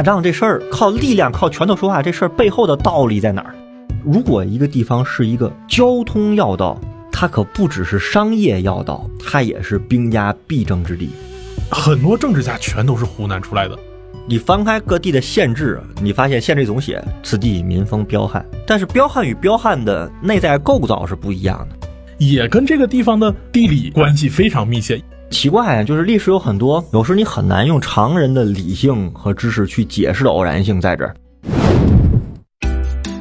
打仗这事儿靠力量、靠拳头说话，这事儿背后的道理在哪儿？如果一个地方是一个交通要道，它可不只是商业要道，它也是兵家必争之地。很多政治家全都是湖南出来的。你翻开各地的县志，你发现县志总写此地民风彪悍，但是彪悍与彪悍的内在构造是不一样的，也跟这个地方的地理关系非常密切。奇怪啊，就是历史有很多，有时你很难用常人的理性和知识去解释的偶然性在这儿。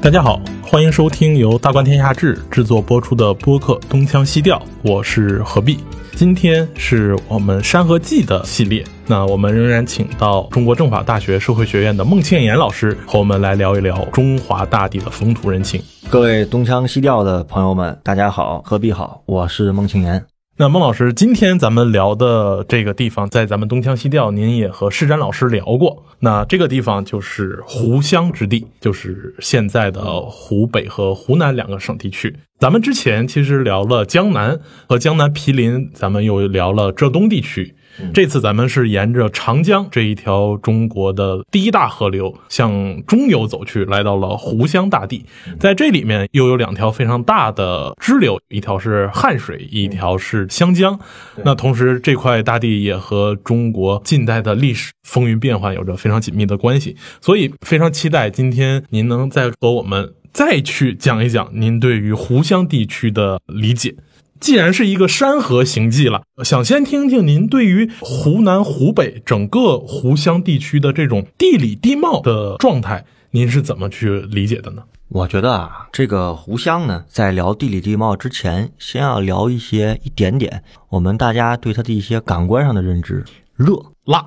大家好，欢迎收听由大观天下志制作播出的播客《东腔西调》，我是何必。今天是我们《山河记》的系列，那我们仍然请到中国政法大学社会学院的孟庆岩老师和我们来聊一聊中华大地的风土人情。各位东腔西调的朋友们，大家好，何必好，我是孟庆岩。那孟老师，今天咱们聊的这个地方，在咱们东腔西调，您也和施展老师聊过。那这个地方就是湖湘之地，就是现在的湖北和湖南两个省地区。咱们之前其实聊了江南和江南毗邻，咱们又聊了浙东地区。这次咱们是沿着长江这一条中国的第一大河流向中游走去，来到了湖湘大地。在这里面又有两条非常大的支流，一条是汉水，一条是湘江。那同时这块大地也和中国近代的历史风云变幻有着非常紧密的关系，所以非常期待今天您能再和我们再去讲一讲您对于湖湘地区的理解。既然是一个山河行迹了，想先听听您对于湖南、湖北整个湖湘地区的这种地理地貌的状态，您是怎么去理解的呢？我觉得啊，这个湖湘呢，在聊地理地貌之前，先要聊一些一点点我们大家对它的一些感官上的认知。热、辣，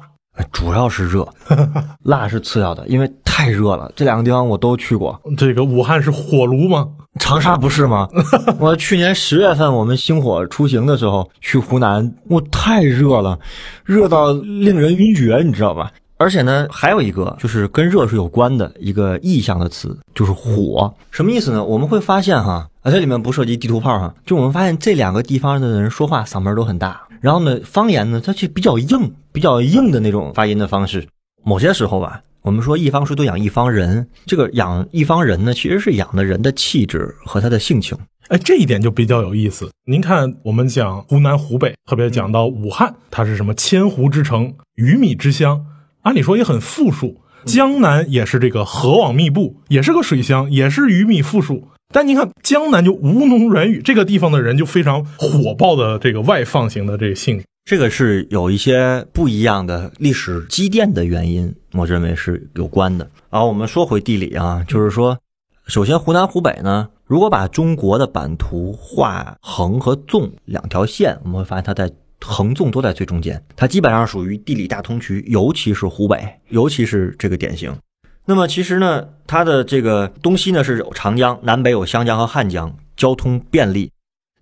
主要是热，辣是次要的，因为太热了。这两个地方我都去过。这个武汉是火炉吗？长沙不是吗？我去年十月份我们星火出行的时候去湖南，我太热了，热到令人晕厥，你知道吧？而且呢，还有一个就是跟热是有关的一个意象的词，就是火。什么意思呢？我们会发现哈，啊，这里面不涉及地图炮哈，就我们发现这两个地方的人说话嗓门都很大，然后呢，方言呢，它就比较硬，比较硬的那种发音的方式。某些时候吧。我们说一方水土养一方人，这个养一方人呢，其实是养的人的气质和他的性情。哎，这一点就比较有意思。您看，我们讲湖南、湖北，特别讲到武汉，它是什么千湖之城、鱼米之乡，按理说也很富庶。江南也是这个河网密布，也是个水乡，也是鱼米富庶。但您看江南就吴侬软语，这个地方的人就非常火爆的这个外放型的这个性。这个是有一些不一样的历史积淀的原因，我认为是有关的。啊，我们说回地理啊，就是说，首先湖南、湖北呢，如果把中国的版图画横和纵两条线，我们会发现它在横纵都在最中间，它基本上属于地理大通衢，尤其是湖北，尤其是这个典型。那么其实呢，它的这个东西呢是有长江，南北有湘江和汉江，交通便利。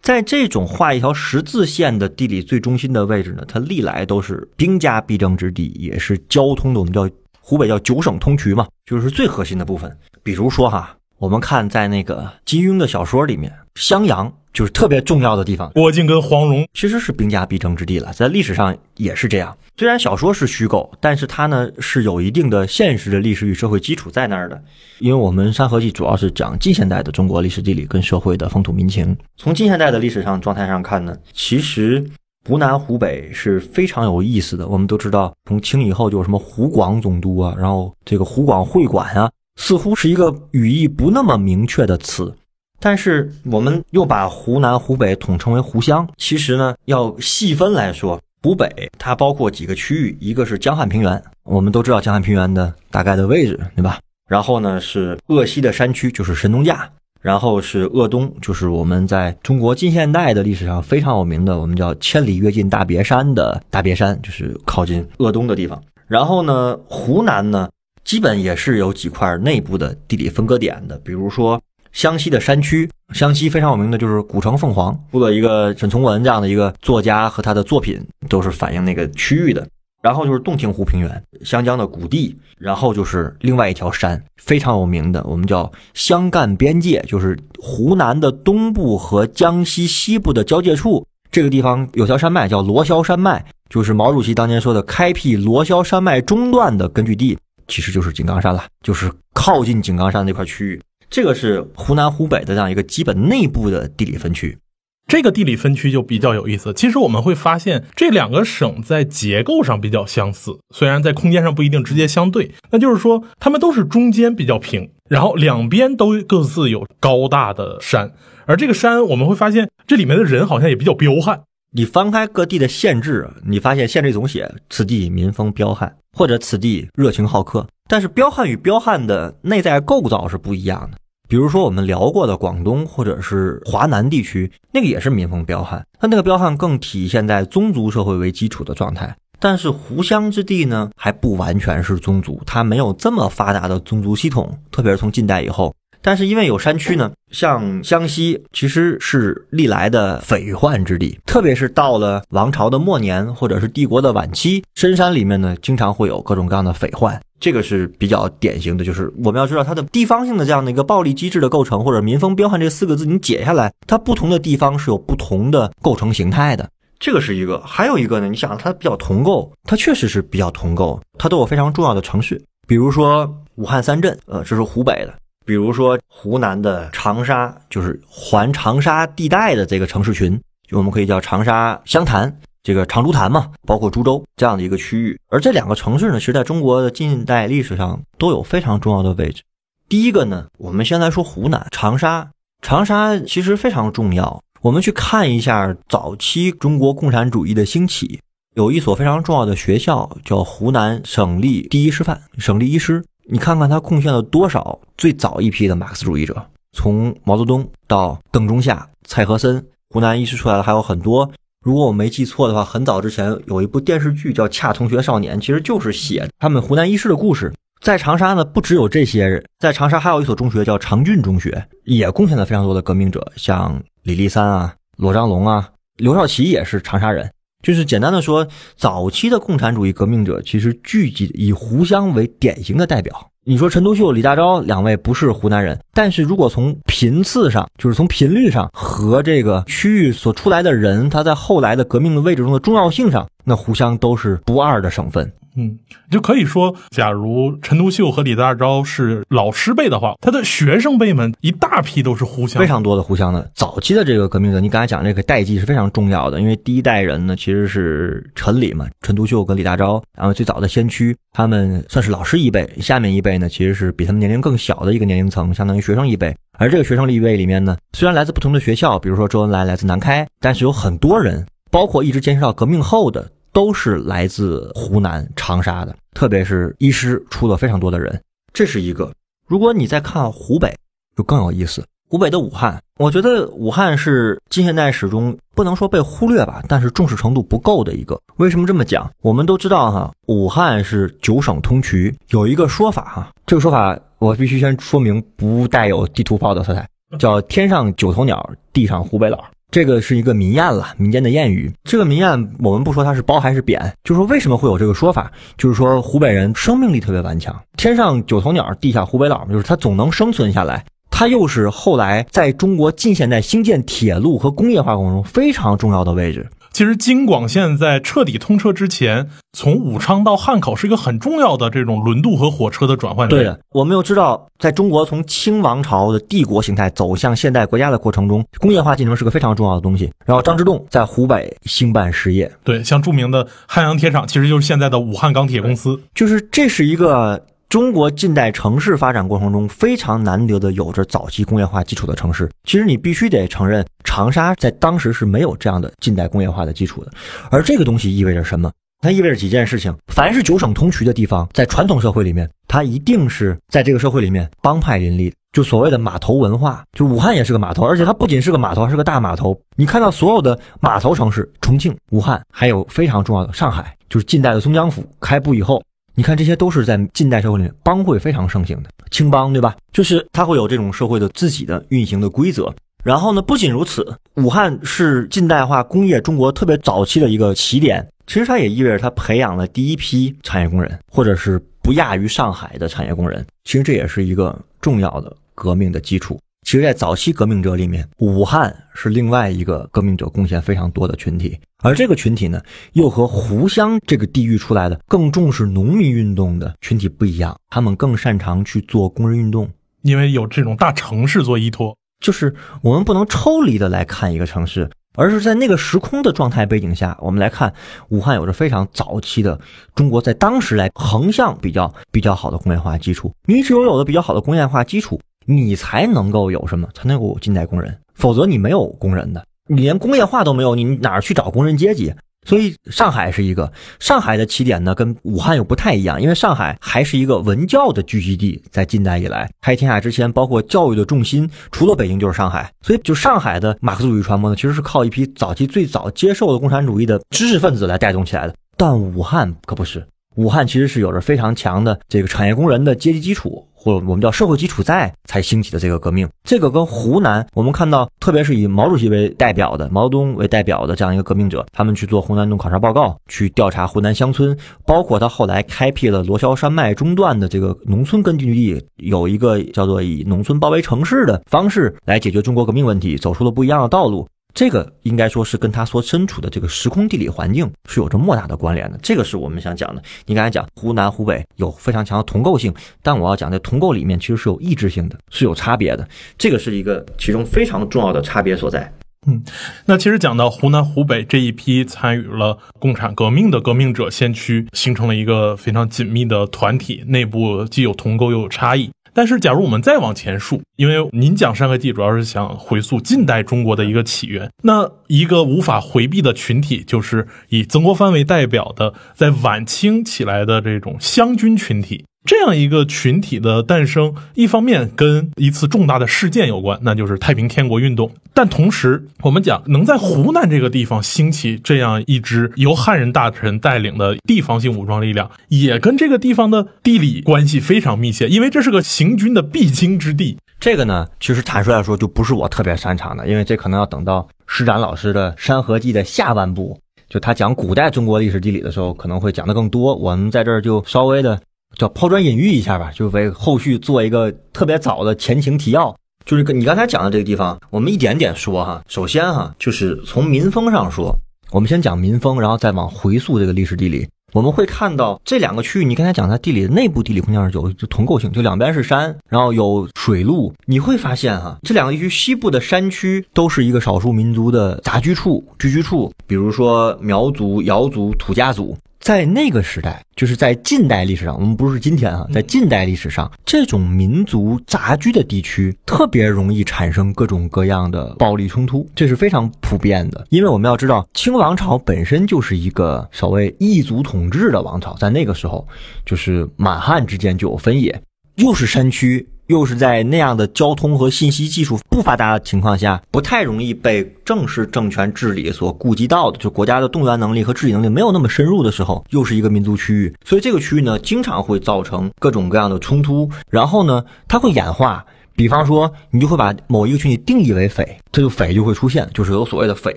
在这种画一条十字线的地理最中心的位置呢，它历来都是兵家必争之地，也是交通的我们叫湖北叫九省通衢嘛，就是最核心的部分。比如说哈，我们看在那个金庸的小说里面，襄阳。就是特别重要的地方，郭靖跟黄蓉其实是兵家必争之地了，在历史上也是这样。虽然小说是虚构，但是它呢是有一定的现实的历史与社会基础在那儿的。因为我们《山河记》主要是讲近现代的中国历史地理跟社会的风土民情。从近现代的历史上状态上看呢，其实湖南、湖北是非常有意思的。我们都知道，从清以后就有什么湖广总督啊，然后这个湖广会馆啊，似乎是一个语义不那么明确的词。但是我们又把湖南、湖北统称为湖湘。其实呢，要细分来说，湖北它包括几个区域，一个是江汉平原，我们都知道江汉平原的大概的位置，对吧？然后呢是鄂西的山区，就是神农架；然后是鄂东，就是我们在中国近现代的历史上非常有名的，我们叫千里跃进大别山的大别山，就是靠近鄂东的地方。然后呢，湖南呢，基本也是有几块内部的地理分割点的，比如说。湘西的山区，湘西非常有名的就是古城凤凰，出了一个沈从文这样的一个作家和他的作品都是反映那个区域的。然后就是洞庭湖平原，湘江的谷地，然后就是另外一条山非常有名的，我们叫湘赣边界，就是湖南的东部和江西西部的交界处，这个地方有条山脉叫罗霄山脉，就是毛主席当年说的开辟罗霄山脉中段的根据地。其实就是井冈山了，就是靠近井冈山那块区域。这个是湖南、湖北的这样一个基本内部的地理分区。这个地理分区就比较有意思。其实我们会发现，这两个省在结构上比较相似，虽然在空间上不一定直接相对。那就是说，它们都是中间比较平，然后两边都各自有高大的山。而这个山，我们会发现这里面的人好像也比较彪悍。你翻开各地的县志，你发现县志总写此地民风彪悍，或者此地热情好客。但是彪悍与彪悍的内在构造是不一样的。比如说我们聊过的广东或者是华南地区，那个也是民风彪悍，它那个彪悍更体现在宗族社会为基础的状态。但是湖湘之地呢，还不完全是宗族，它没有这么发达的宗族系统，特别是从近代以后。但是因为有山区呢，像湘西其实是历来的匪患之地，特别是到了王朝的末年或者是帝国的晚期，深山里面呢经常会有各种各样的匪患。这个是比较典型的，就是我们要知道它的地方性的这样的一个暴力机制的构成，或者民风彪悍这四个字，你解下来，它不同的地方是有不同的构成形态的。这个是一个，还有一个呢，你想它比较同构，它确实是比较同构，它都有非常重要的城市，比如说武汉三镇，呃，这是湖北的；比如说湖南的长沙，就是环长沙地带的这个城市群，就我们可以叫长沙湘潭。这个长株潭嘛，包括株洲这样的一个区域，而这两个城市呢，其实在中国的近代历史上都有非常重要的位置。第一个呢，我们先来说湖南长沙，长沙其实非常重要。我们去看一下早期中国共产主义的兴起，有一所非常重要的学校叫湖南省立第一师范省立一师。你看看他贡献了多少最早一批的马克思主义者，从毛泽东到邓中夏、蔡和森，湖南一师出来的还有很多。如果我没记错的话，很早之前有一部电视剧叫《恰同学少年》，其实就是写他们湖南一师的故事。在长沙呢，不只有这些人，在长沙还有一所中学叫长郡中学，也贡献了非常多的革命者，像李立三啊、罗章龙啊、刘少奇也是长沙人。就是简单的说，早期的共产主义革命者其实聚集以湖湘为典型的代表。你说陈独秀、李大钊两位不是湖南人，但是如果从频次上，就是从频率上和这个区域所出来的人，他在后来的革命的位置中的重要性上，那湖湘都是不二的省份。嗯，就可以说，假如陈独秀和李大钊是老师辈的话，他的学生辈们一大批都是互相，非常多的互相的早期的这个革命者。你刚才讲这个代际是非常重要的，因为第一代人呢其实是陈李嘛，陈独秀跟李大钊，然后最早的先驱，他们算是老师一辈，下面一辈呢其实是比他们年龄更小的一个年龄层，相当于学生一辈。而这个学生一辈里面呢，虽然来自不同的学校，比如说周恩来来自南开，但是有很多人，包括一直坚持到革命后的。都是来自湖南长沙的，特别是医师出了非常多的人，这是一个。如果你再看湖北，就更有意思。湖北的武汉，我觉得武汉是近现代史中不能说被忽略吧，但是重视程度不够的一个。为什么这么讲？我们都知道哈，武汉是九省通衢，有一个说法哈，这个说法我必须先说明，不带有地图炮的色彩，叫天上九头鸟，地上湖北佬。这个是一个民谚了，民间的谚语。这个民谚我们不说它是褒还是贬，就说为什么会有这个说法，就是说湖北人生命力特别顽强，天上九头鸟，地下湖北佬，就是他总能生存下来。他又是后来在中国近现代兴建铁路和工业化过程中非常重要的位置。其实京广线在彻底通车之前，从武昌到汉口是一个很重要的这种轮渡和火车的转换对的，我们又知道，在中国从清王朝的帝国形态走向现代国家的过程中，工业化进程是个非常重要的东西。然后张之洞在湖北兴办实业，对，像著名的汉阳铁厂，其实就是现在的武汉钢铁公司，就是这是一个。中国近代城市发展过程中非常难得的有着早期工业化基础的城市，其实你必须得承认，长沙在当时是没有这样的近代工业化的基础的。而这个东西意味着什么？它意味着几件事情：凡是九省通衢的地方，在传统社会里面，它一定是在这个社会里面帮派林立，就所谓的码头文化。就武汉也是个码头，而且它不仅是个码头，还是个大码头。你看到所有的码头城市，重庆、武汉，还有非常重要的上海，就是近代的松江府开埠以后。你看，这些都是在近代社会里面帮会非常盛行的青帮，对吧？就是它会有这种社会的自己的运行的规则。然后呢，不仅如此，武汉是近代化工业中国特别早期的一个起点。其实它也意味着它培养了第一批产业工人，或者是不亚于上海的产业工人。其实这也是一个重要的革命的基础。其实，在早期革命者里面，武汉是另外一个革命者贡献非常多的群体，而这个群体呢，又和湖湘这个地域出来的更重视农民运动的群体不一样，他们更擅长去做工人运动，因为有这种大城市做依托。就是我们不能抽离的来看一个城市，而是在那个时空的状态背景下，我们来看武汉有着非常早期的中国在当时来横向比较比较好的工业化基础，你只有有了比较好的工业化基础。你才能够有什么？才能够有近代工人，否则你没有工人的，你连工业化都没有，你哪儿去找工人阶级？所以上海是一个上海的起点呢，跟武汉又不太一样，因为上海还是一个文教的聚集地，在近代以来开天下之前，包括教育的重心，除了北京就是上海，所以就上海的马克思主义传播呢，其实是靠一批早期最早接受的共产主义的知识分子来带动起来的，但武汉可不是。武汉其实是有着非常强的这个产业工人的阶级基础，或者我们叫社会基础在才兴起的这个革命。这个跟湖南，我们看到，特别是以毛主席为代表的毛泽东为代表的这样一个革命者，他们去做湖南洞考察报告，去调查湖南乡村，包括他后来开辟了罗霄山脉中段的这个农村根据地，有一个叫做以农村包围城市的方式来解决中国革命问题，走出了不一样的道路。这个应该说是跟他所身处的这个时空地理环境是有着莫大的关联的，这个是我们想讲的。你刚才讲湖南、湖北有非常强的同构性，但我要讲在同构里面其实是有异质性的，是有差别的。这个是一个其中非常重要的差别所在。嗯，那其实讲到湖南、湖北这一批参与了共产革命的革命者先驱，形成了一个非常紧密的团体，内部既有同构又有差异。但是，假如我们再往前述，因为您讲《山河记》主要是想回溯近代中国的一个起源，那一个无法回避的群体，就是以曾国藩为代表的，在晚清起来的这种湘军群体。这样一个群体的诞生，一方面跟一次重大的事件有关，那就是太平天国运动。但同时，我们讲能在湖南这个地方兴起这样一支由汉人大臣带领的地方性武装力量，也跟这个地方的地理关系非常密切，因为这是个行军的必经之地。这个呢，其实坦率来说，就不是我特别擅长的，因为这可能要等到施展老师的《山河记》的下半部，就他讲古代中国历史地理的时候，可能会讲的更多。我们在这儿就稍微的。叫抛砖引玉一下吧，就为后续做一个特别早的前情提要。就是跟你刚才讲的这个地方，我们一点点说哈。首先哈，就是从民风上说，我们先讲民风，然后再往回溯这个历史地理。我们会看到这两个区域，你刚才讲它地理的内部地理空间上有就同构性，就两边是山，然后有水路。你会发现哈，这两个地区西部的山区都是一个少数民族的杂居处、聚居处，比如说苗族、瑶族、土家族。在那个时代，就是在近代历史上，我们不是今天啊，在近代历史上，这种民族杂居的地区特别容易产生各种各样的暴力冲突，这是非常普遍的。因为我们要知道，清王朝本身就是一个所谓异族统治的王朝，在那个时候，就是满汉之间就有分野，又是山区。又是在那样的交通和信息技术不发达的情况下，不太容易被正式政权治理所顾及到的，就国家的动员能力和治理能力没有那么深入的时候，又是一个民族区域，所以这个区域呢，经常会造成各种各样的冲突，然后呢，它会演化。比方说，你就会把某一个群体定义为匪，这就匪就会出现，就是有所谓的匪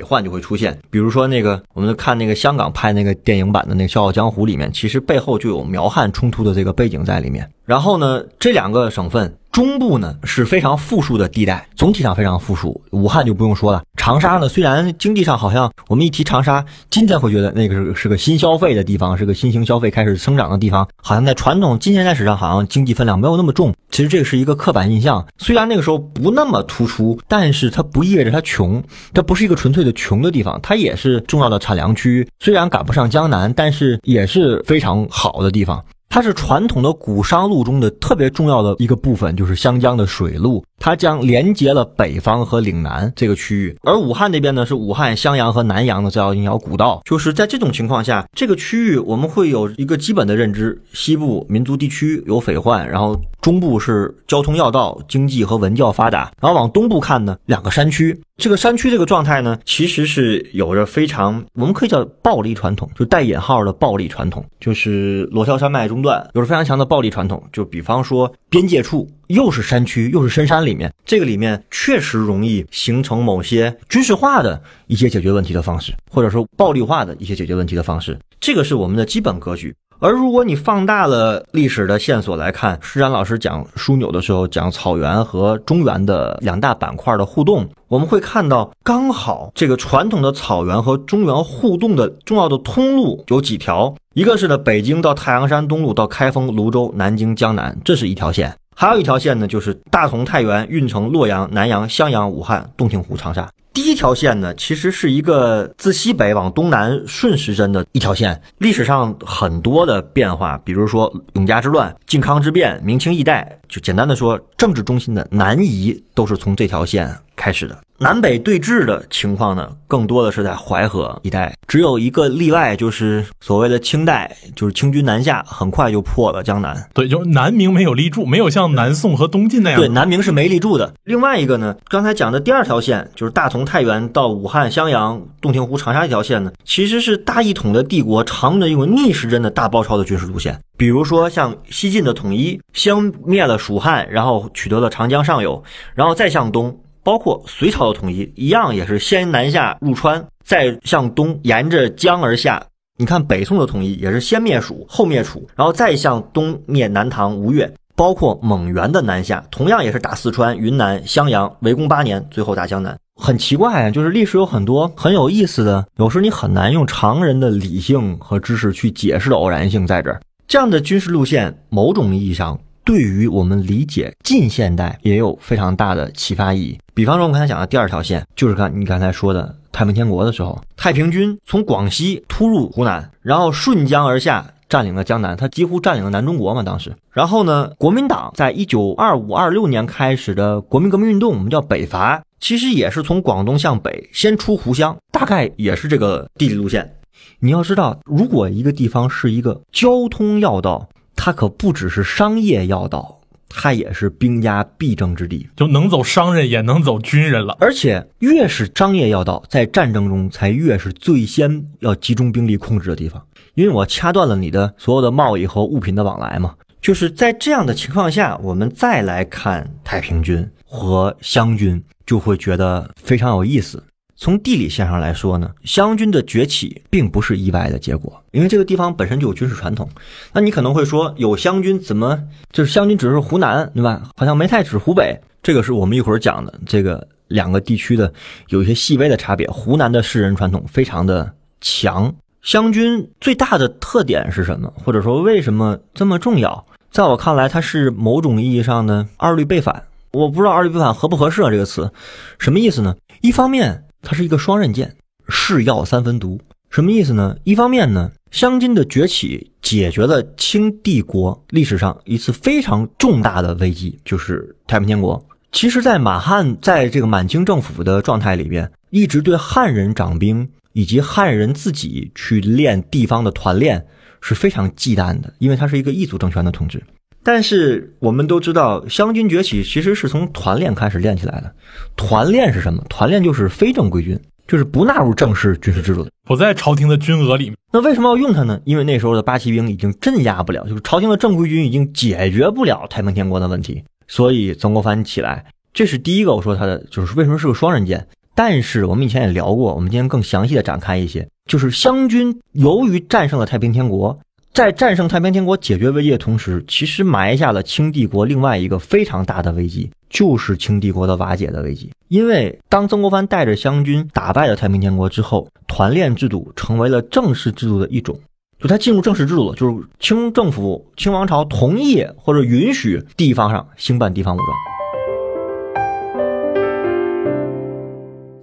患就会出现。比如说那个，我们看那个香港拍那个电影版的那个《笑傲江湖》里面，其实背后就有苗汉冲突的这个背景在里面。然后呢，这两个省份。中部呢是非常富庶的地带，总体上非常富庶。武汉就不用说了，长沙呢虽然经济上好像我们一提长沙，今天会觉得那个是是个新消费的地方，是个新型消费开始生长的地方，好像在传统近现代史上好像经济分量没有那么重。其实这个是一个刻板印象，虽然那个时候不那么突出，但是它不意味着它穷，它不是一个纯粹的穷的地方，它也是重要的产粮区。虽然赶不上江南，但是也是非常好的地方。它是传统的古商路中的特别重要的一个部分，就是湘江的水路，它将连接了北方和岭南这个区域。而武汉那边呢，是武汉襄阳和南阳的这条一条古道。就是在这种情况下，这个区域我们会有一个基本的认知：西部民族地区有匪患，然后中部是交通要道、经济和文教发达，然后往东部看呢，两个山区。这个山区这个状态呢，其实是有着非常我们可以叫暴力传统，就带引号的暴力传统，就是罗霄山脉中段有着非常强的暴力传统。就比方说边界处又是山区又是深山里面，这个里面确实容易形成某些军事化的一些解决问题的方式，或者说暴力化的一些解决问题的方式。这个是我们的基本格局。而如果你放大了历史的线索来看，施展老师讲枢纽的时候，讲草原和中原的两大板块的互动，我们会看到，刚好这个传统的草原和中原互动的重要的通路有几条，一个是呢，北京到太阳山东路到开封、泸州、南京、江南，这是一条线；还有一条线呢，就是大同、太原、运城、洛阳、南阳、襄阳、武汉、洞庭湖、长沙。第一条线呢，其实是一个自西北往东南顺时针的一条线。历史上很多的变化，比如说永嘉之乱、靖康之变、明清易代，就简单的说，政治中心的南移都是从这条线开始的。南北对峙的情况呢，更多的是在淮河一带，只有一个例外，就是所谓的清代，就是清军南下，很快就破了江南。对，就是南明没有立柱，没有像南宋和东晋那样。对，南明是没立柱的。另外一个呢，刚才讲的第二条线，就是大同、太原到武汉、襄阳、洞庭湖、长沙这条线呢，其实是大一统的帝国常用的一种逆时针的大包抄的军事路线。比如说像西晋的统一，先灭了蜀汉，然后取得了长江上游，然后再向东。包括隋朝的统一一样，也是先南下入川，再向东沿着江而下。你看北宋的统一也是先灭蜀，后灭楚，然后再向东灭南唐、吴越。包括蒙元的南下，同样也是打四川、云南、襄阳，围攻八年，最后打江南。很奇怪啊，就是历史有很多很有意思的，有时你很难用常人的理性和知识去解释的偶然性在这儿。这样的军事路线，某种意义上。对于我们理解近现代也有非常大的启发意义。比方说，我刚才讲的第二条线，就是看你刚才说的太平天国的时候，太平军从广西突入湖南，然后顺江而下，占领了江南，他几乎占领了南中国嘛。当时，然后呢，国民党在一九二五二六年开始的国民革命运动，我们叫北伐，其实也是从广东向北，先出湖湘，大概也是这个地理路线。你要知道，如果一个地方是一个交通要道。它可不只是商业要道，它也是兵家必争之地，就能走商人，也能走军人了。而且越是商业要道，在战争中才越是最先要集中兵力控制的地方，因为我掐断了你的所有的贸易和物品的往来嘛。就是在这样的情况下，我们再来看太平军和湘军，就会觉得非常有意思。从地理线上来说呢，湘军的崛起并不是意外的结果，因为这个地方本身就有军事传统。那你可能会说，有湘军怎么就是湘军只是湖南，对吧？好像没太指湖北。这个是我们一会儿讲的，这个两个地区的有一些细微的差别。湖南的士人传统非常的强，湘军最大的特点是什么？或者说为什么这么重要？在我看来，它是某种意义上的二律背反。我不知道二律背反合不合适啊？这个词什么意思呢？一方面。它是一个双刃剑，是药三分毒，什么意思呢？一方面呢，湘军的崛起解决了清帝国历史上一次非常重大的危机，就是太平天国。其实，在满汉在这个满清政府的状态里边，一直对汉人掌兵以及汉人自己去练地方的团练是非常忌惮的，因为它是一个异族政权的统治。但是我们都知道，湘军崛起其实是从团练开始练起来的。团练是什么？团练就是非正规军，就是不纳入正式军事制度的，不在朝廷的军额里面。那为什么要用它呢？因为那时候的八旗兵已经镇压不了，就是朝廷的正规军已经解决不了太平天国的问题，所以曾国藩起来，这是第一个。我说他的就是为什么是个双刃剑。但是我们以前也聊过，我们今天更详细的展开一些，就是湘军由于战胜了太平天国。在战胜太平天国、解决危机的同时，其实埋下了清帝国另外一个非常大的危机，就是清帝国的瓦解的危机。因为当曾国藩带着湘军打败了太平天国之后，团练制度成为了正式制度的一种，就他进入正式制度了，就是清政府、清王朝同意或者允许地方上兴办地方武装。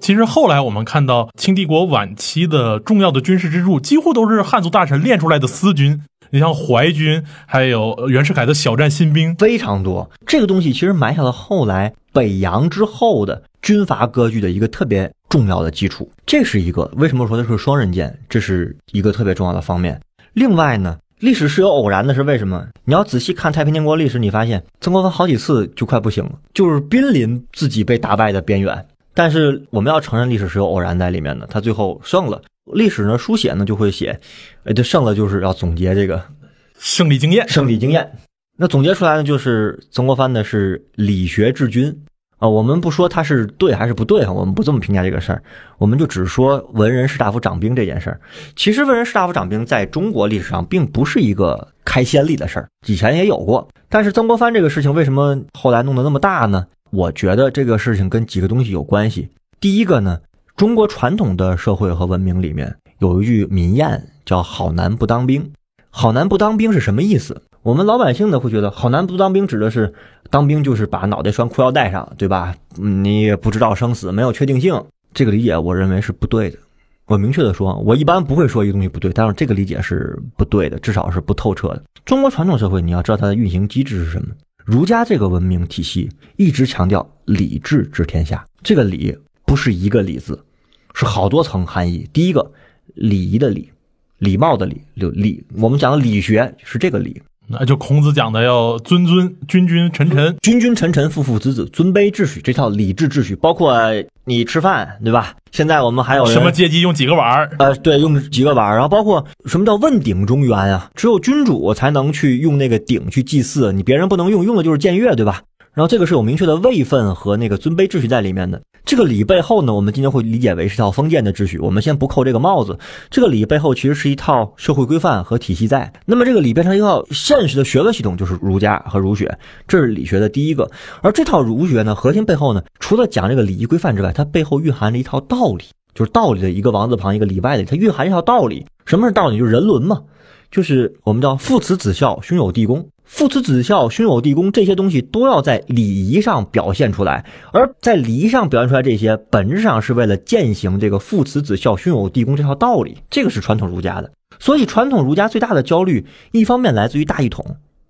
其实后来我们看到清帝国晚期的重要的军事支柱，几乎都是汉族大臣练出来的私军。你像淮军，还有袁世凯的小站新兵，非常多。这个东西其实埋下了后来北洋之后的军阀割据的一个特别重要的基础。这是一个为什么说它是双刃剑，这是一个特别重要的方面。另外呢，历史是有偶然的，是为什么？你要仔细看太平天国历史，你发现曾国藩好几次就快不行了，就是濒临自己被打败的边缘。但是我们要承认历史是有偶然在里面的，他最后胜了。历史呢书写呢就会写，呃，这胜了就是要总结这个胜利经验。胜利经验，那总结出来呢就是曾国藩呢是理学治军，啊，我们不说他是对还是不对啊，我们不这么评价这个事儿，我们就只说文人士大夫掌兵这件事儿。其实文人士大夫掌兵在中国历史上并不是一个开先例的事儿，以前也有过。但是曾国藩这个事情为什么后来弄得那么大呢？我觉得这个事情跟几个东西有关系。第一个呢，中国传统的社会和文明里面有一句民谚叫“好男不当兵”。好男不当兵是什么意思？我们老百姓呢会觉得“好男不当兵”指的是当兵就是把脑袋拴裤腰带上，对吧？你也不知道生死，没有确定性。这个理解我认为是不对的。我明确的说，我一般不会说一个东西不对，但是这个理解是不对的，至少是不透彻的。中国传统社会，你要知道它的运行机制是什么？儒家这个文明体系一直强调礼治治天下，这个礼不是一个礼字，是好多层含义。第一个，礼仪的礼，礼貌的礼，就礼。我们讲的理学是这个礼。那就孔子讲的要尊尊君君臣臣君君臣臣父父子子尊卑秩序这套礼制秩序，包括你吃饭对吧？现在我们还有什么阶级用几个碗儿？呃，对，用几个碗儿。然后包括什么叫问鼎中原啊？只有君主才能去用那个鼎去祭祀，你别人不能用，用的就是僭越，对吧？然后这个是有明确的位分和那个尊卑秩序在里面的。这个礼背后呢，我们今天会理解为是一套封建的秩序。我们先不扣这个帽子，这个礼背后其实是一套社会规范和体系在。那么这个礼变成一套现实的学问系统，就是儒家和儒学，这是理学的第一个。而这套儒学呢，核心背后呢，除了讲这个礼仪规范之外，它背后蕴含着一套道理，就是道理的一个王字旁一个里外的，它蕴含一套道理。什么是道理？就是人伦嘛，就是我们叫父慈子孝，兄友弟恭。父慈子孝、兄友弟恭这些东西都要在礼仪上表现出来，而在礼仪上表现出来这些，本质上是为了践行这个父慈子孝、兄友弟恭这套道理。这个是传统儒家的，所以传统儒家最大的焦虑，一方面来自于大一统，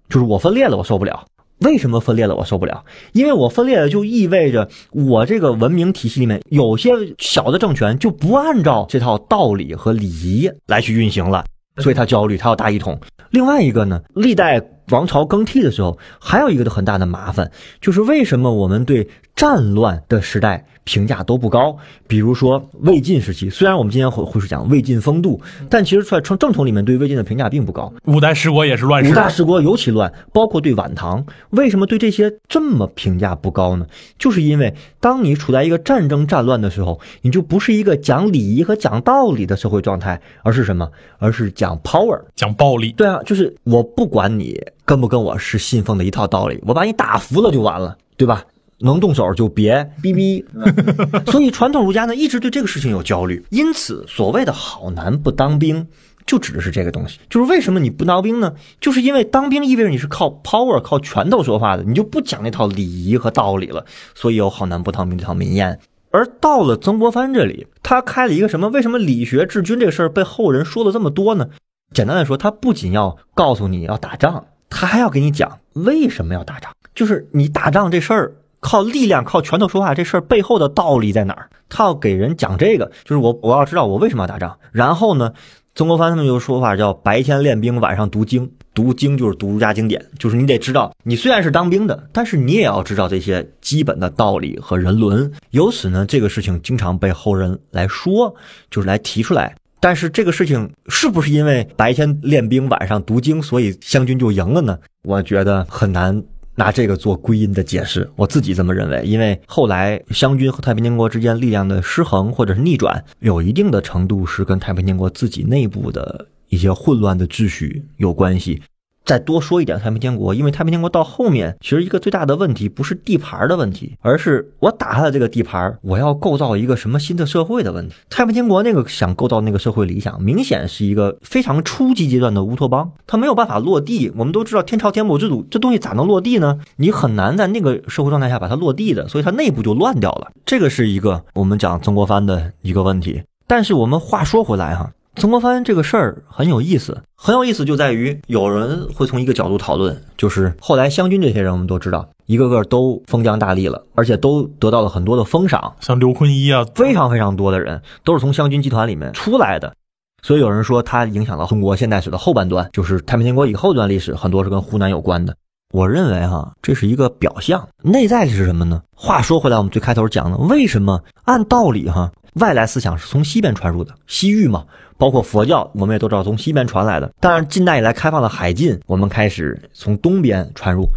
就是我分裂了，我受不了。为什么分裂了？我受不了，因为我分裂了，就意味着我这个文明体系里面有些小的政权就不按照这套道理和礼仪来去运行了，所以他焦虑，他要大一统。另外一个呢，历代。王朝更替的时候，还有一个很大的麻烦，就是为什么我们对战乱的时代评价都不高？比如说魏晋时期，虽然我们今天会会是讲魏晋风度，但其实在正正统里面对魏晋的评价并不高。五代十国也是乱世，五代十国尤其乱，包括对晚唐，为什么对这些这么评价不高呢？就是因为当你处在一个战争战乱的时候，你就不是一个讲礼仪和讲道理的社会状态，而是什么？而是讲 power，讲暴力。对啊，就是我不管你。跟不跟我是信奉的一套道理，我把你打服了就完了，对吧？能动手就别逼逼。所以传统儒家呢，一直对这个事情有焦虑。因此，所谓的好男不当兵，就指的是这个东西。就是为什么你不当兵呢？就是因为当兵意味着你是靠 power、靠拳头说话的，你就不讲那套礼仪和道理了。所以有好男不当兵这套民谚。而到了曾国藩这里，他开了一个什么？为什么理学治军这个事儿被后人说了这么多呢？简单的说，他不仅要告诉你要打仗。他还要给你讲为什么要打仗，就是你打仗这事儿靠力量、靠拳头说话这事儿背后的道理在哪儿？他要给人讲这个，就是我我要知道我为什么要打仗。然后呢，曾国藩他们有说法叫白天练兵，晚上读经。读经就是读儒家经典，就是你得知道，你虽然是当兵的，但是你也要知道这些基本的道理和人伦。由此呢，这个事情经常被后人来说，就是来提出来。但是这个事情是不是因为白天练兵，晚上读经，所以湘军就赢了呢？我觉得很难拿这个做归因的解释。我自己这么认为，因为后来湘军和太平天国之间力量的失衡或者是逆转，有一定的程度是跟太平天国自己内部的一些混乱的秩序有关系。再多说一点，太平天国，因为太平天国到后面，其实一个最大的问题不是地盘的问题，而是我打下了这个地盘，我要构造一个什么新的社会的问题。太平天国那个想构造那个社会理想，明显是一个非常初级阶段的乌托邦，它没有办法落地。我们都知道天朝天母制度这东西咋能落地呢？你很难在那个社会状态下把它落地的，所以它内部就乱掉了。这个是一个我们讲曾国藩的一个问题。但是我们话说回来哈。曾国藩这个事儿很有意思，很有意思就在于有人会从一个角度讨论，就是后来湘军这些人，我们都知道，一个个都封疆大吏了，而且都得到了很多的封赏，像刘坤一啊，非常非常多的人都是从湘军集团里面出来的，所以有人说他影响了中国现代史的后半段，就是太平天国以后段历史，很多是跟湖南有关的。我认为哈，这是一个表象，内在是什么呢？话说回来，我们最开头讲的，为什么按道理哈，外来思想是从西边传入的，西域嘛。包括佛教，我们也都知道从西边传来的。但是近代以来开放了海禁，我们开始从东边传入。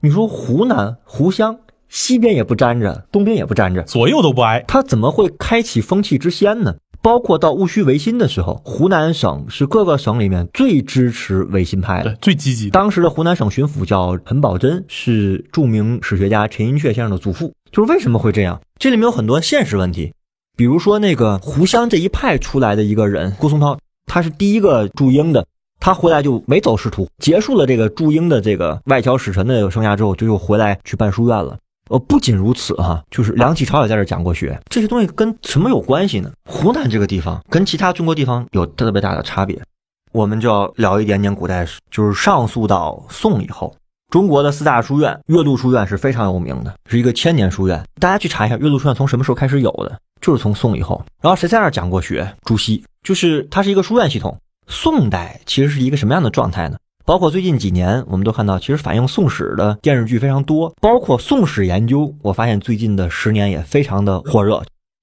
你说湖南、湖湘西边也不沾着，东边也不沾着，左右都不挨。他怎么会开启风气之先呢？包括到戊戌维新的时候，湖南省是各个省里面最支持维新派的，对，最积极。当时的湖南省巡抚叫陈宝箴，是著名史学家陈寅恪先生的祖父。就是为什么会这样？这里面有很多现实问题，比如说那个湖湘这一派出来的一个人郭松涛，他是第一个驻英的，他回来就没走仕途，结束了这个驻英的这个外交使臣的生涯之后，就又回来去办书院了。呃，不仅如此哈，就是梁启超也在这讲过学，这些东西跟什么有关系呢？湖南这个地方跟其他中国地方有特别大的差别，我们就要聊一点点古代史，就是上溯到宋以后，中国的四大书院，岳麓书院是非常有名的，是一个千年书院。大家去查一下，岳麓书院从什么时候开始有的？就是从宋以后。然后谁在那儿讲过学？朱熹，就是它是一个书院系统。宋代其实是一个什么样的状态呢？包括最近几年，我们都看到，其实反映宋史的电视剧非常多，包括宋史研究。我发现最近的十年也非常的火热，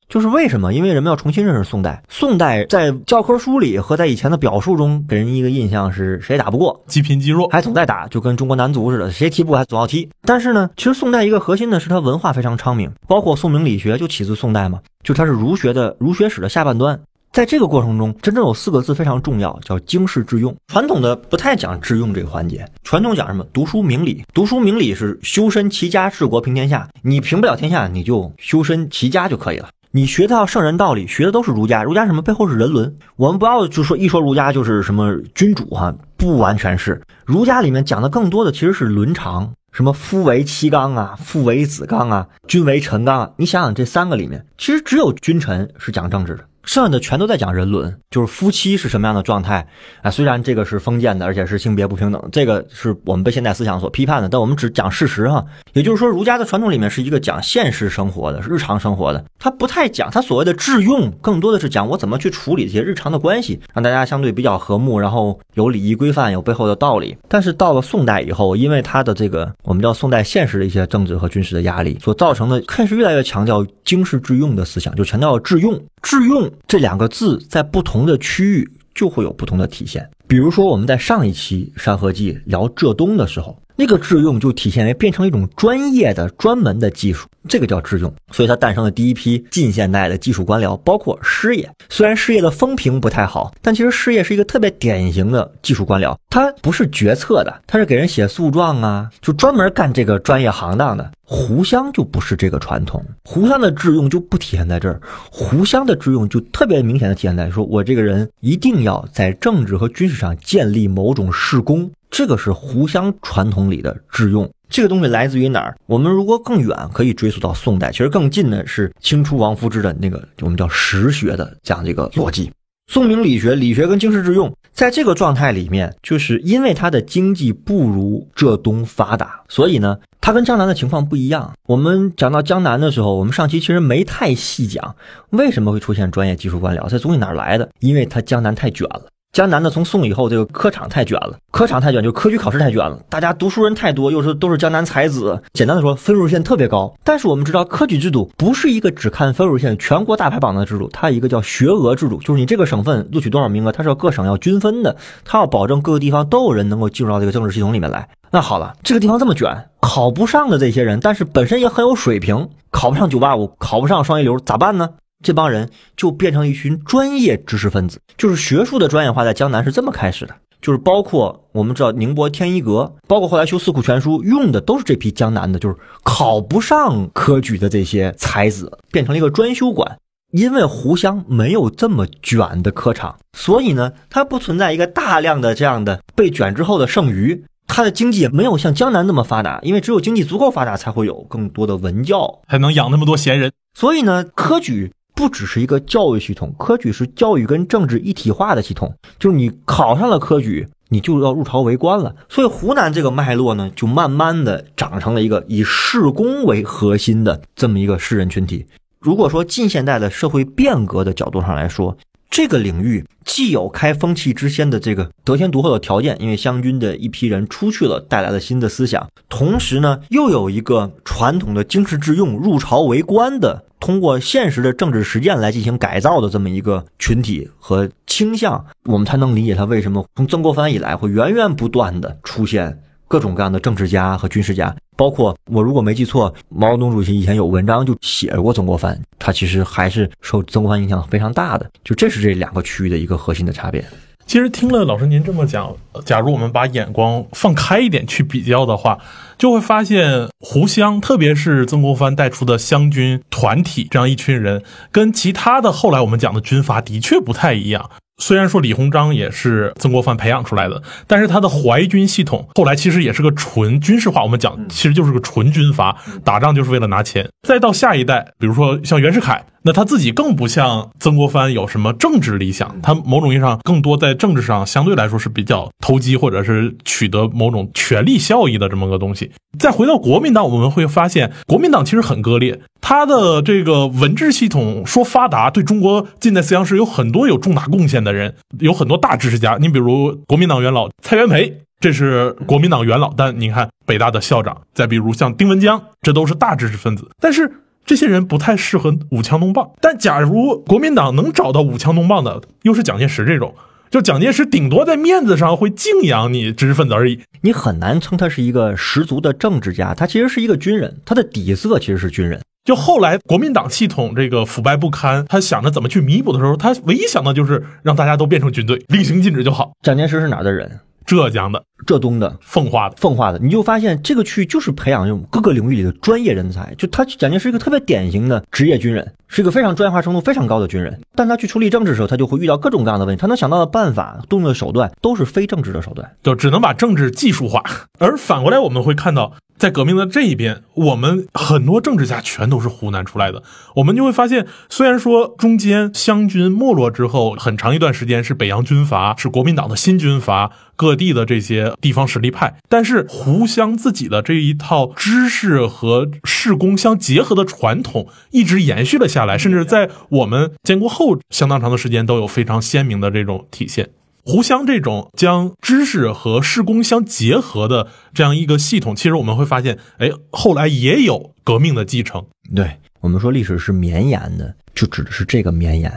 就是为什么？因为人们要重新认识宋代。宋代在教科书里和在以前的表述中，给人一个印象是谁打不过，积贫积弱，还总在打，就跟中国男足似的，谁踢不过还总要踢。但是呢，其实宋代一个核心的是它文化非常昌明，包括宋明理学就起自宋代嘛，就它是儒学的儒学史的下半段。在这个过程中，真正有四个字非常重要，叫经世致用。传统的不太讲致用这个环节，传统讲什么？读书明理。读书明理是修身齐家治国平天下。你平不了天下，你就修身齐家就可以了。你学到圣人道理，学的都是儒家。儒家什么？背后是人伦。我们不要就说一说儒家就是什么君主哈，不完全是。儒家里面讲的更多的其实是伦常，什么夫为妻纲啊，父为子纲啊，君为臣纲啊。你想想这三个里面，其实只有君臣是讲政治的。剩下的全都在讲人伦，就是夫妻是什么样的状态啊？虽然这个是封建的，而且是性别不平等，这个是我们被现代思想所批判的，但我们只讲事实哈。也就是说，儒家的传统里面是一个讲现实生活的、日常生活的，他不太讲他所谓的致用，更多的是讲我怎么去处理这些日常的关系，让大家相对比较和睦，然后有礼仪规范，有背后的道理。但是到了宋代以后，因为他的这个我们叫宋代现实的一些政治和军事的压力所造成的，开始越来越强调经世致用的思想，就强调致用，致用。这两个字在不同的区域就会有不同的体现。比如说，我们在上一期《山河记》聊浙东的时候。那个致用就体现为变成一种专业的、专门的技术，这个叫致用。所以它诞生了第一批近现代的技术官僚，包括师爷。虽然师爷的风评不太好，但其实师爷是一个特别典型的技术官僚。他不是决策的，他是给人写诉状啊，就专门干这个专业行当的。胡湘就不是这个传统，胡湘的致用就不体现在这儿。胡湘的致用就特别明显的体现在说，我这个人一定要在政治和军事上建立某种事功。这个是胡湘传统里的致用，这个东西来自于哪儿？我们如果更远，可以追溯到宋代，其实更近的是清初王夫之的那个我们叫实学的这样的一个逻辑。宋明理学，理学跟经世致用，在这个状态里面，就是因为它的经济不如浙东发达，所以呢，它跟江南的情况不一样。我们讲到江南的时候，我们上期其实没太细讲为什么会出现专业技术官僚，这东西哪来的？因为它江南太卷了。江南的从宋以后，这个科场太卷了，科场太卷就科举考试太卷了，大家读书人太多，又是都是江南才子。简单的说，分数线特别高。但是我们知道，科举制度不是一个只看分数线、全国大排榜的制度，它一个叫学额制度，就是你这个省份录取多少名额，它是要各省要均分的，它要保证各个地方都有人能够进入到这个政治系统里面来。那好了，这个地方这么卷，考不上的这些人，但是本身也很有水平，考不上九八五，考不上双一流，咋办呢？这帮人就变成一群专业知识分子，就是学术的专业化，在江南是这么开始的。就是包括我们知道宁波天一阁，包括后来修《四库全书》用的都是这批江南的，就是考不上科举的这些才子，变成了一个专修馆。因为湖湘没有这么卷的科场，所以呢，它不存在一个大量的这样的被卷之后的剩余。它的经济也没有像江南那么发达，因为只有经济足够发达，才会有更多的文教，才能养那么多闲人。所以呢，科举。不只是一个教育系统，科举是教育跟政治一体化的系统。就是你考上了科举，你就要入朝为官了。所以湖南这个脉络呢，就慢慢的长成了一个以士工为核心的这么一个士人群体。如果说近现代的社会变革的角度上来说，这个领域既有开风气之先的这个得天独厚的条件，因为湘军的一批人出去了，带来了新的思想，同时呢，又有一个传统的经世致用、入朝为官的。通过现实的政治实践来进行改造的这么一个群体和倾向，我们才能理解他为什么从曾国藩以来会源源不断的出现各种各样的政治家和军事家。包括我如果没记错，毛泽东主席以前有文章就写过曾国藩，他其实还是受曾国藩影响非常大的。就这是这两个区域的一个核心的差别。其实听了老师您这么讲，假如我们把眼光放开一点去比较的话，就会发现湖湘，特别是曾国藩带出的湘军团体这样一群人，跟其他的后来我们讲的军阀的确不太一样。虽然说李鸿章也是曾国藩培养出来的，但是他的淮军系统后来其实也是个纯军事化。我们讲其实就是个纯军阀，打仗就是为了拿钱。再到下一代，比如说像袁世凯，那他自己更不像曾国藩有什么政治理想，他某种意义上更多在政治上相对来说是比较投机或者是取得某种权力效益的这么个东西。再回到国民党，我们会发现国民党其实很割裂，他的这个文治系统说发达，对中国近代思想史有很多有重大贡献的人，有很多大知识家。你比如国民党元老蔡元培，这是国民党元老，但你看北大的校长。再比如像丁文江，这都是大知识分子。但是这些人不太适合舞枪弄棒。但假如国民党能找到舞枪弄棒的，又是蒋介石这种。就蒋介石顶多在面子上会敬仰你知识分子而已，你很难称他是一个十足的政治家，他其实是一个军人，他的底色其实是军人。就后来国民党系统这个腐败不堪，他想着怎么去弥补的时候，他唯一想到就是让大家都变成军队，令行禁止就好。蒋介石是哪的人？浙江的、浙东的、奉化的、奉化的，你就发现这个区域就是培养这种各个领域里的专业人才。就他蒋介石是一个特别典型的职业军人，是一个非常专业化程度非常高的军人。但他去处理政治的时候，他就会遇到各种各样的问题。他能想到的办法、动用的手段都是非政治的手段，就只能把政治技术化。而反过来，我们会看到。在革命的这一边，我们很多政治家全都是湖南出来的。我们就会发现，虽然说中间湘军没落之后，很长一段时间是北洋军阀，是国民党的新军阀，各地的这些地方实力派，但是湖湘自己的这一套知识和士工相结合的传统一直延续了下来，甚至在我们建国后相当长的时间都有非常鲜明的这种体现。湖湘这种将知识和施工相结合的这样一个系统，其实我们会发现，哎，后来也有革命的继承。对我们说历史是绵延的，就指的是这个绵延，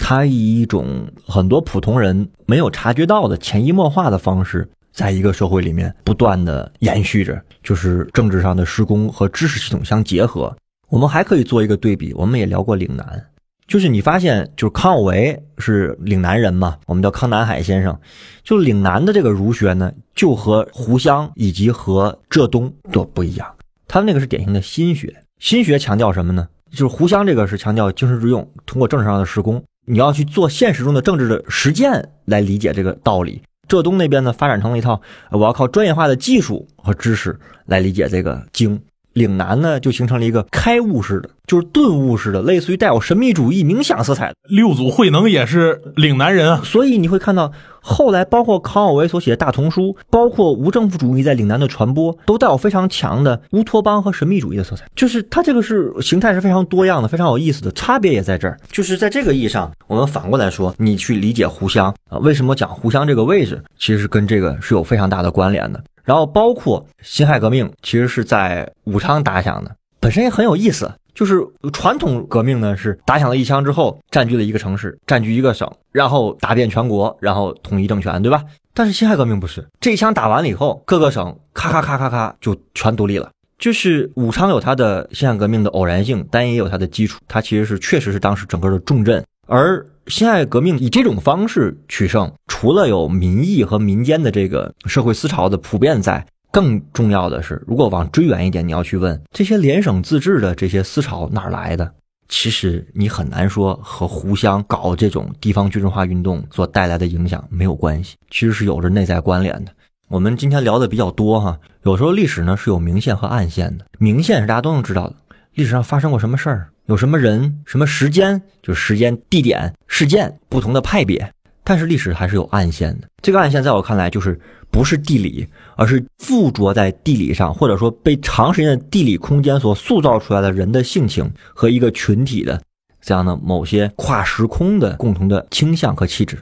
它以一种很多普通人没有察觉到的潜移默化的方式，在一个社会里面不断的延续着，就是政治上的施工和知识系统相结合。我们还可以做一个对比，我们也聊过岭南。就是你发现，就是康有为是岭南人嘛，我们叫康南海先生。就岭南的这个儒学呢，就和湖湘以及和浙东都不一样。他那个是典型的心学，心学强调什么呢？就是湖湘这个是强调经世致用，通过政治上的施工，你要去做现实中的政治的实践来理解这个道理。浙东那边呢，发展成了一套，我要靠专业化的技术和知识来理解这个经。岭南呢，就形成了一个开悟式的，就是顿悟式的，类似于带有神秘主义、冥想色彩的。六祖慧能也是岭南人啊，所以你会看到后来，包括康有为所写的大同书，包括无政府主义在岭南的传播，都带有非常强的乌托邦和神秘主义的色彩。就是它这个是形态是非常多样的，非常有意思的，差别也在这儿。就是在这个意义上，我们反过来说，你去理解湖湘啊，为什么讲湖湘这个位置，其实跟这个是有非常大的关联的。然后包括辛亥革命，其实是在武昌打响的，本身也很有意思。就是传统革命呢，是打响了一枪之后，占据了一个城市，占据一个省，然后打遍全国，然后统一政权，对吧？但是辛亥革命不是，这一枪打完了以后，各个省咔咔咔咔咔就全独立了。就是武昌有它的辛亥革命的偶然性，但也有它的基础，它其实是确实是当时整个的重镇，而。辛亥革命以这种方式取胜，除了有民意和民间的这个社会思潮的普遍在，更重要的是，如果往追远一点，你要去问这些联省自治的这些思潮哪儿来的？其实你很难说和湖湘搞这种地方军事化运动所带来的影响没有关系，其实是有着内在关联的。我们今天聊的比较多哈，有时候历史呢是有明线和暗线的，明线是大家都能知道的，历史上发生过什么事儿。有什么人、什么时间，就是时间、地点、事件不同的派别，但是历史还是有暗线的。这个暗线在我看来，就是不是地理，而是附着在地理上，或者说被长时间的地理空间所塑造出来的人的性情和一个群体的这样的某些跨时空的共同的倾向和气质。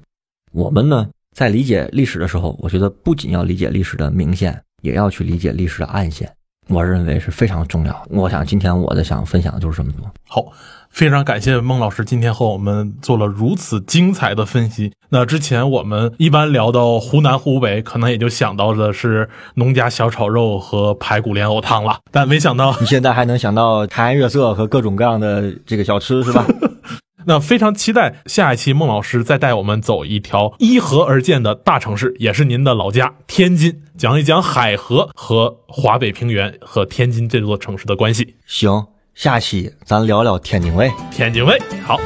我们呢，在理解历史的时候，我觉得不仅要理解历史的明线，也要去理解历史的暗线。我认为是非常重要。我想今天我的想分享的就是这么多。好，非常感谢孟老师今天和我们做了如此精彩的分析。那之前我们一般聊到湖南、湖北，可能也就想到的是农家小炒肉和排骨莲藕汤了，但没想到你现在还能想到台湾月色和各种各样的这个小吃是吧？那非常期待下一期孟老师再带我们走一条依河而建的大城市，也是您的老家天津，讲一讲海河和华北平原和天津这座城市的关系。行，下期咱聊聊天津卫。天津卫，好。